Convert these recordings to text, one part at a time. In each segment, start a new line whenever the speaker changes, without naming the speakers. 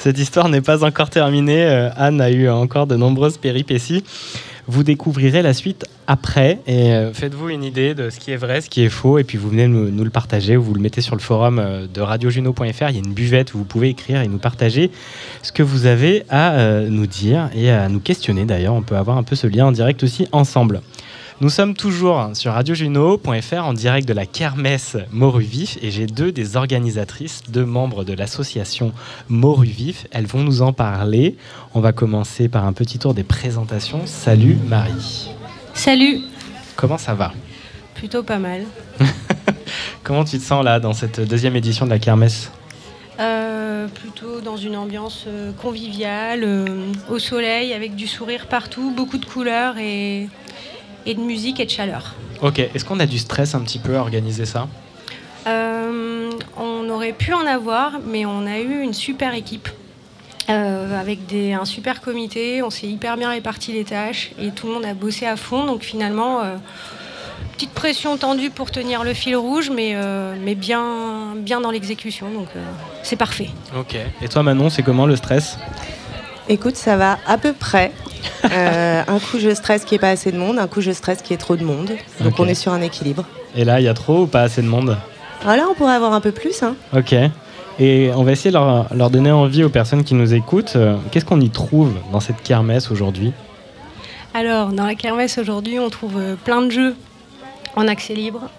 Cette histoire n'est pas encore terminée. Euh, Anne a eu encore de nombreuses péripéties. Vous découvrirez la suite après et euh, faites-vous une idée de ce qui est vrai, ce qui est faux, et puis vous venez nous, nous le partager, vous le mettez sur le forum euh, de radiojuno.fr, il y a une buvette où vous pouvez écrire et nous partager ce que vous avez à nous dire et à nous questionner d'ailleurs, on peut avoir un peu ce lien en direct aussi ensemble. Nous sommes toujours sur radiojuno.fr en direct de la kermesse Moruvif et j'ai deux des organisatrices, deux membres de l'association Moruvif. Elles vont nous en parler. On va commencer par un petit tour des présentations. Salut Marie.
Salut.
Comment ça va?
Plutôt pas mal.
Comment tu te sens là dans cette deuxième édition de la kermesse?
Euh, plutôt dans une ambiance euh, conviviale, euh, au soleil, avec du sourire partout, beaucoup de couleurs et et de musique et de chaleur.
Ok, est-ce qu'on a du stress un petit peu à organiser ça?
Euh, On aurait pu en avoir, mais on a eu une super équipe. Euh, avec des, un super comité, on s'est hyper bien réparti les tâches et tout le monde a bossé à fond. Donc finalement, euh, petite pression tendue pour tenir le fil rouge, mais, mais bien, bien dans l'exécution. Donc c'est parfait.
Ok. Et toi Manon, c'est comment le stress?
Écoute, ça va à peu près. Euh, un coup, je stresse qu'il n'y ait pas assez de monde, un coup, je stresse qu'il y ait trop de monde. Donc, on est sur un équilibre.
Et là, il y a trop ou pas assez de monde?
Ah, Là, on pourrait avoir un peu plus. Hein.
Ok. Et on va essayer de leur, leur, donner envie aux personnes qui nous écoutent. Euh, qu'est-ce qu'on y trouve dans cette kermesse aujourd'hui?
Alors, dans la kermesse aujourd'hui, on trouve euh, plein de jeux en accès libre.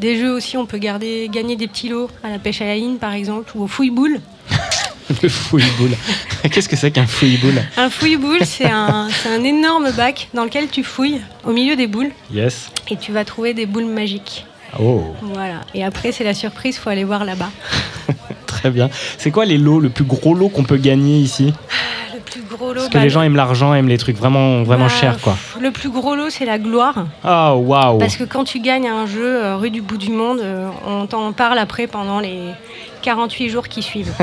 des jeux aussi, on peut garder, gagner des petits lots à la pêche à la ligne, par exemple, ou au fouille-boule.
Le fouille-boule. Qu'est-ce que c'est qu'un fouille-boule?
Un fouille-boule, c'est un, un, énorme bac dans lequel tu fouilles au milieu des boules.
Yes.
Et tu vas trouver des boules magiques.
Oh.
Voilà. Et après, c'est la surprise, il faut aller voir là-bas.
Très bien. C'est quoi les lots, le plus gros lot qu'on peut gagner ici?
Le plus gros lot.
Parce que les bah, gens aiment l'argent, aiment les trucs vraiment, vraiment bah, chers, quoi.
Le plus gros lot, c'est la gloire.
Oh, waouh
Parce que quand tu gagnes un jeu euh, rue du bout du monde, euh, on t'en parle après pendant les 48 jours qui suivent.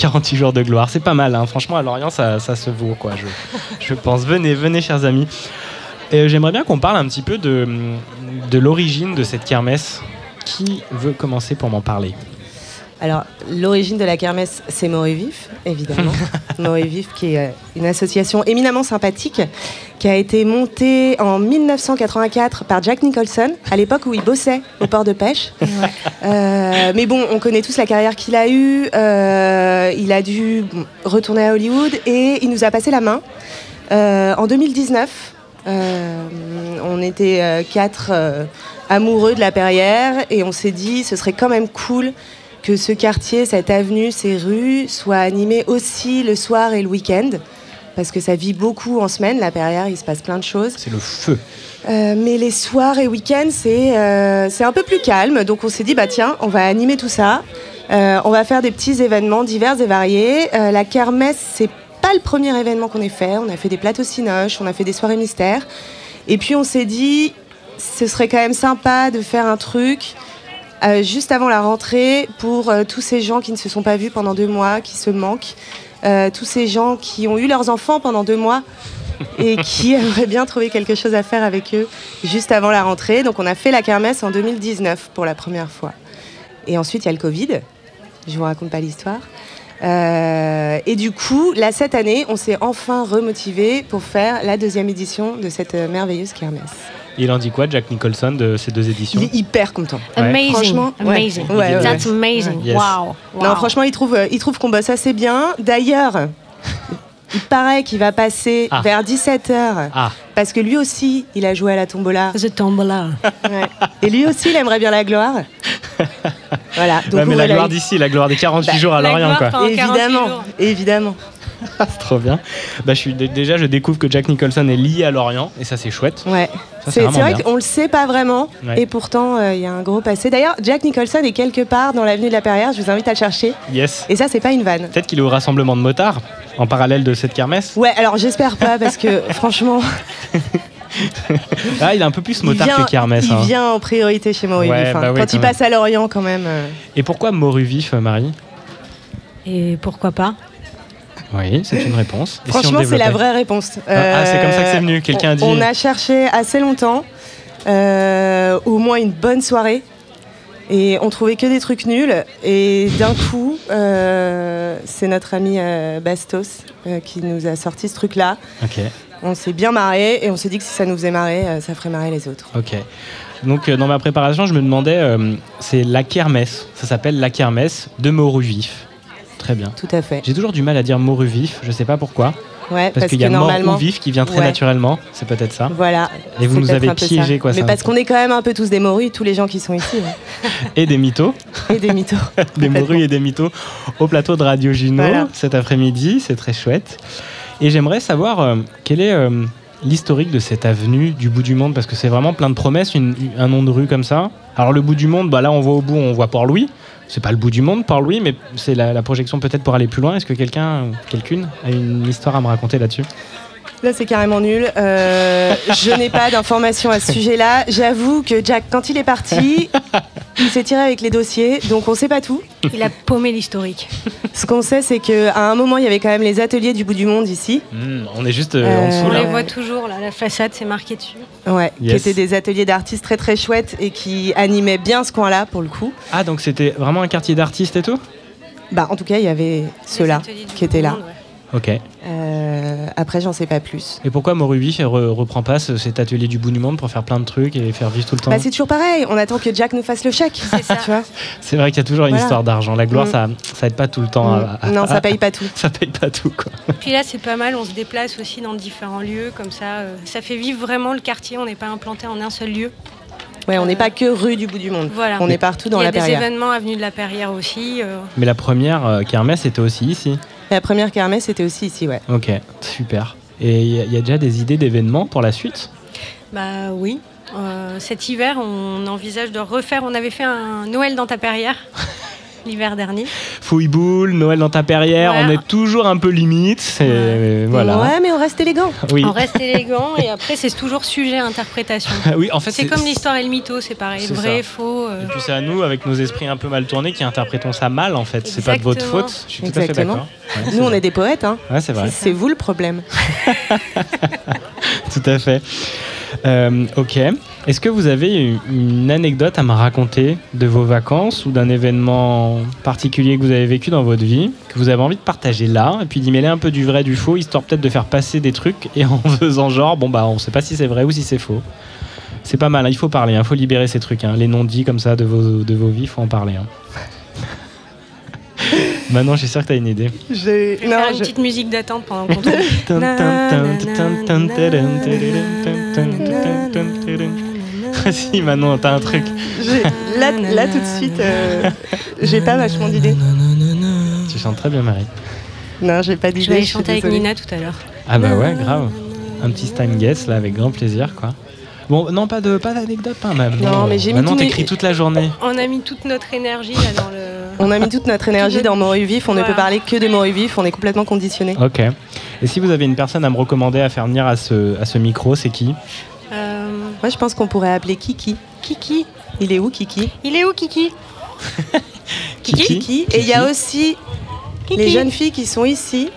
48 jours de gloire. C'est pas mal, hein. franchement, à Lorient, ça, se vaut, quoi, je, pense. Venez, venez, chers amis. Et j'aimerais bien qu'on parle un petit peu de l'origine de cette kermesse. Qui veut commencer pour m'en parler?
Alors, l'origine de la kermesse, c'est Moré Vif, évidemment. Moré Vif, qui est euh, une association éminemment sympathique, qui a été montée en 1984 par Jack Nicholson, à l'époque où il bossait au port de pêche. Euh, mais bon, on connaît tous la carrière qu'il a eue. Euh, il a dû retourner à Hollywood et il nous a passé la main. en 2019, on était quatre amoureux de la Perrière et on s'est dit ce serait quand même cool que ce quartier, cette avenue, ces rues soient animées aussi le soir et le week-end. Parce que ça vit beaucoup en semaine, la Perrière, il se passe plein de choses.
C'est le feu.
Euh, mais les soirs et week-ends, c'est euh, c'est un peu plus calme. Donc on s'est dit, bah tiens, on va animer tout ça. Euh, on va faire des petits événements divers et variés. la kermesse, c'est pas le premier événement qu'on ait fait. On a fait des plateaux cinoches, on a fait des soirées mystères. Et puis on s'est dit, ce serait quand même sympa de faire un truc euh, juste avant la rentrée pour euh, tous ces gens qui ne se sont pas vus pendant deux mois, qui se manquent, euh, tous ces gens qui ont eu leurs enfants pendant deux mois et qui aimeraient bien trouver quelque chose à faire avec eux juste avant la rentrée. Donc on a fait la kermesse en 2019 pour la première fois. Et ensuite il y a le Covid. Je vous raconte pas l'histoire. et du coup, là, cette année, on s'est enfin remotivé pour faire la deuxième édition de cette merveilleuse kermesse
il en dit quoi, Jack Nicholson, de ces deux éditions
Il est hyper content.
Amazing. Franchement, amazing. That's amazing. Wow.
Non, franchement, il trouve, il trouve qu'on bosse assez bien. D'ailleurs, il paraît qu'il va passer ah. vers 17h. Ah. Parce que lui aussi, il a joué à la tombola.
The tombola.
Et lui aussi, il aimerait bien la gloire.
voilà. Donc mais la gloire d'ici, la gloire des 48 bah, jours à Lorient, quoi.
Évidemment, évidemment.
c'est trop bien. Bah, je suis, déjà, je découvre que Jack Nicholson est lié à Lorient et ça, c'est chouette.
Ouais. C'est vrai qu'on le sait pas vraiment et pourtant, euh, il y a un gros passé. D'ailleurs, Jack Nicholson est quelque part dans l'avenue de la Perrière. Je vous invite à le chercher.
Yes.
Et ça, c'est pas une vanne.
Peut-être qu'il est au rassemblement de motards en parallèle de cette kermesse.
Ouais, alors j'espère pas parce que franchement.
ah, il est un peu plus motard que kermesse.
Il hein. vient en priorité chez Moruvif. Hein. Bah quand, il passe à Lorient, quand même. Euh.
Et pourquoi Moruvif, Marie?
Et pourquoi pas?
Oui, c'est une réponse.
Franchement, c'est la vraie réponse.
ah, c'est comme ça que c'est venu, quelqu'un a dit.
On a cherché assez longtemps, euh, au moins une bonne soirée. Et on trouvait que des trucs nuls. Et d'un coup, euh, c'est notre ami euh, Bastos euh, qui nous a sorti ce truc-là.
Ok,
On s'est bien marré et on s'est dit que si ça nous faisait marrer, euh, ça ferait marrer les autres.
ok. Donc euh, dans ma préparation, je me demandais, euh, c'est la kermesse. Ça s'appelle la kermesse de morue vif. Très bien.
Tout à fait.
J'ai toujours du mal à dire morue vif, je sais pas pourquoi.
Ouais,
Parce, qu'il y a mort
normalement.
ou vif qui vient très
Ouais.
naturellement, c'est peut-être ça.
Voilà.
Et vous nous avez piégé,
ça.
quoi,
Mais parce qu'on est quand même un peu tous des morues, tous les gens qui sont ici.
Et des mythos,
Et des mythos.
des morues et des mythos au plateau de Radio Juno
Voilà.
cet après-midi, c'est très chouette. Et j'aimerais savoir euh, quel est euh, l'historique de cette avenue du bout du monde, parce que c'est vraiment plein de promesses, un nom de rue comme ça. Alors le bout du monde, bah là on voit au bout, on voit Port-Louis. C'est pas le bout du monde, Port-Louis, mais c'est la, la projection peut-être pour aller plus loin. Est-ce que quelqu'un, ou quelqu'une, a une histoire à me raconter là-dessus?
Là, c'est carrément nul. Euh, je n'ai pas d'informations à ce sujet-là. J'avoue que Jack, quand il est parti, il s'est tiré avec les dossiers, donc on sait pas tout.
Il a paumé l'historique.
Ce qu'on sait, c'est qu'à un moment, il y avait quand même les ateliers du bout du monde ici,
Hmm, On est juste euh, en
Euh,
dessous
On
là.
les voit toujours, là, la façade, c'est marqué dessus.
ouais, qui étaient des ateliers d'artistes très très chouettes et qui animaient bien ce coin-là pour le coup.
Ah donc c'était vraiment un quartier d'artistes et tout?
Bah, en tout cas, il y avait ceux-là qui étaient là.
monde, ouais.
Ok.
Euh, après, j'en sais pas plus.
Et pourquoi Morubi ne reprend pas ce- cet atelier du bout du monde pour faire plein de trucs et faire vivre tout le temps
Bah, c'est toujours pareil. On attend que Jack nous fasse le chèque.
C'est
vrai qu'il y a toujours une
Voilà.
histoire d'argent. La gloire,
Mm.
ça, ça aide pas tout le temps. à- à-
non, ça paye pas tout.
ça paye pas tout, quoi.
Puis là, c'est pas mal, on se déplace aussi dans différents lieux, comme ça, euh, ça fait vivre vraiment le quartier, on n'est pas implanté en un seul lieu.
Ouais, on n'est
Euh,
pas que rue du bout du monde.
Voilà.
On est partout dans
Il y a
la
des
Perrière.
événements avenue de la Perrière aussi. euh,
Mais la première euh, kermesse était aussi ici.
La première kermesse était aussi ici, ouais.
Ok, super. Et il y, a- il y a déjà des idées d'événements pour la suite?
Bah oui. Euh, cet hiver, on envisage de refaire. On avait fait un Noël dans ta Perrière l'hiver dernier.
Fouille-boule, Noël dans ta perrière, on est toujours un peu limite. Voilà.
Ouais, mais on reste élégant.
Oui.
On reste élégant et après, c'est toujours sujet à interprétation.
oui, en fait,
C'est comme l'histoire et le mytho, c'est pareil. Vrai,
ça.
faux. euh,
Et puis c'est à nous, avec nos esprits un peu mal tournés, qui interprétons ça mal en fait. C'est pas de votre
Exactement.
faute. Je suis tout à fait
Exactement.
d'accord. Ouais,
Nous, on est des poètes, hein.
Ouais, c'est vrai.
C'est vous le problème.
Tout à fait. Euh, ok. Est-ce que vous avez une- anecdote à me raconter de vos vacances ou d'un événement particulier que vous avez vécu dans votre vie, que vous avez envie de partager là, et puis d'y mêler un peu du vrai, du faux, histoire peut-être de faire passer des trucs et en faisant genre, bon bah on sait pas si c'est vrai ou si c'est faux. C'est pas mal, hein, il faut parler, il faut libérer ces trucs. hein. Les non-dits comme ça de vos, de vos vies, il faut en parler. Hein. Maintenant, je suis sûr que tu as une idée.
Je...
je faire
Non,
une
je...
petite musique d'attente pendant qu'on tourne.
si, Manon, t'as un truc.
j'ai- Là, là, tout de suite, euh, j'ai pas vachement d'idées.
Tu chantes très bien, Marie.
Non, j'ai pas
Je
d'idées.
vais aller
suis
chanter avec
désolée.
Nina tout à l'heure.
Ah bah ouais, grave. Un petit time guess là, avec grand plaisir, quoi. Bon, non, pas de pas d'anecdote, pas même.
Non, mais j'ai mis tous mes-
t'écris toute la journée.
On a mis toute notre énergie là dans le.
On a mis toute notre énergie dans Morue Vif. On ne peut parler que de Morue Vif. On est complètement conditionné.
Ok. Et si vous avez une personne à me recommander à faire venir à ce, à ce micro, c'est qui?
Euh,
Moi, je pense qu'on pourrait appeler Kiki.
Kiki.
Il est où, Kiki?
Il est où Kiki?
Kiki
Kiki. Et il y a aussi
Kiki.
les jeunes filles qui sont ici,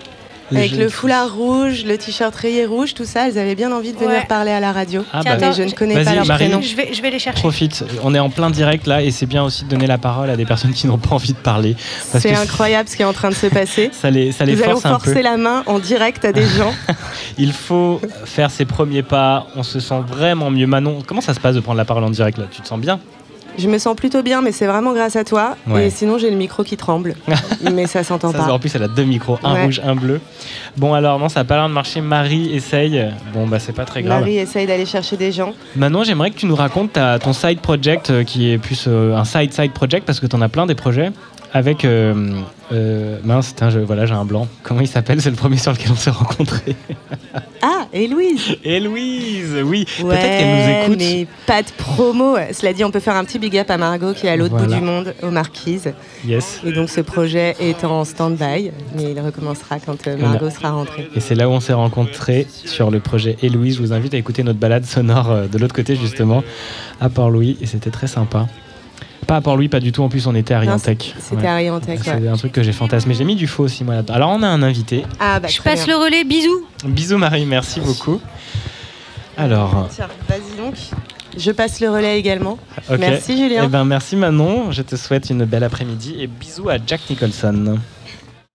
avec le
filles.
foulard rouge, le t-shirt rayé rouge, tout ça. Elles avaient bien envie de venir
Ouais.
parler à la radio.
Ah bah,
attends,
mais je ne connais
Vas-y,
pas leur
Marie.
prénom.
Je vais, je vais les chercher.
profite. On est en plein direct là et c'est bien aussi de donner la parole à des personnes qui n'ont pas envie de parler.
C'est incroyable ce qui est en train de se passer.
Ça les, ça les
Nous allons
force un peu.
forcer la main en direct à des gens.
Il faut faire ses premiers pas. On se sent vraiment mieux. Manon, comment ça se passe de prendre la parole en direct là? Tu te sens bien?
Je me sens plutôt bien, mais c'est vraiment grâce à toi.
Ouais.
Et sinon, j'ai le micro qui tremble. mais ça s'entend pas.
En plus, elle a deux micros, un
Ouais.
rouge, un bleu. Bon, alors, non, ça n'a pas l'air de marcher. Marie essaye. Bon, bah, c'est pas très grave.
Marie essaye d'aller chercher des gens.
Maintenant, j'aimerais que tu nous racontes ta- ton side project, euh, qui est plus euh, un side-side project, parce que tu en as plein des projets. Avec. euh, euh, mince, je- voilà, j'ai un blanc. Comment il s'appelle C'est le premier sur lequel on s'est rencontrés.
Ah, et Louise
Et Louise, oui.
Ouais,
Peut-être qu'elle nous écoute.
mais pas de promo. Cela dit, on peut faire un petit big up à Margot qui est à l'autre
Voilà.
bout du monde, aux Marquises.
Yes.
Et donc ce projet est en stand-by, mais il recommencera quand euh, Margot sera rentrée.
Et c'est là où on s'est rencontrés sur le projet Héloïse. Je vous invite à écouter notre balade sonore de l'autre côté, justement, à Port-Louis. Et c'était très sympa. Pas à Port-Louis, pas du tout. En plus, on était à Riantec.
C'était
Ouais.
à Riantec, ouais.
C'est un truc que j'ai fantasmé. J'ai mis du faux aussi, moi, là-dedans. Alors, on a un invité.
Ah bah
Je passe
bien.
le relais, bisous.
Bisous, Marie. Merci beaucoup. Alors,
Tiens, vas-y donc. je passe le relais également. Merci
Eh
Julien.
ben, merci Manon, je te souhaite une belle après-midi et bisous à Jack Nicholson.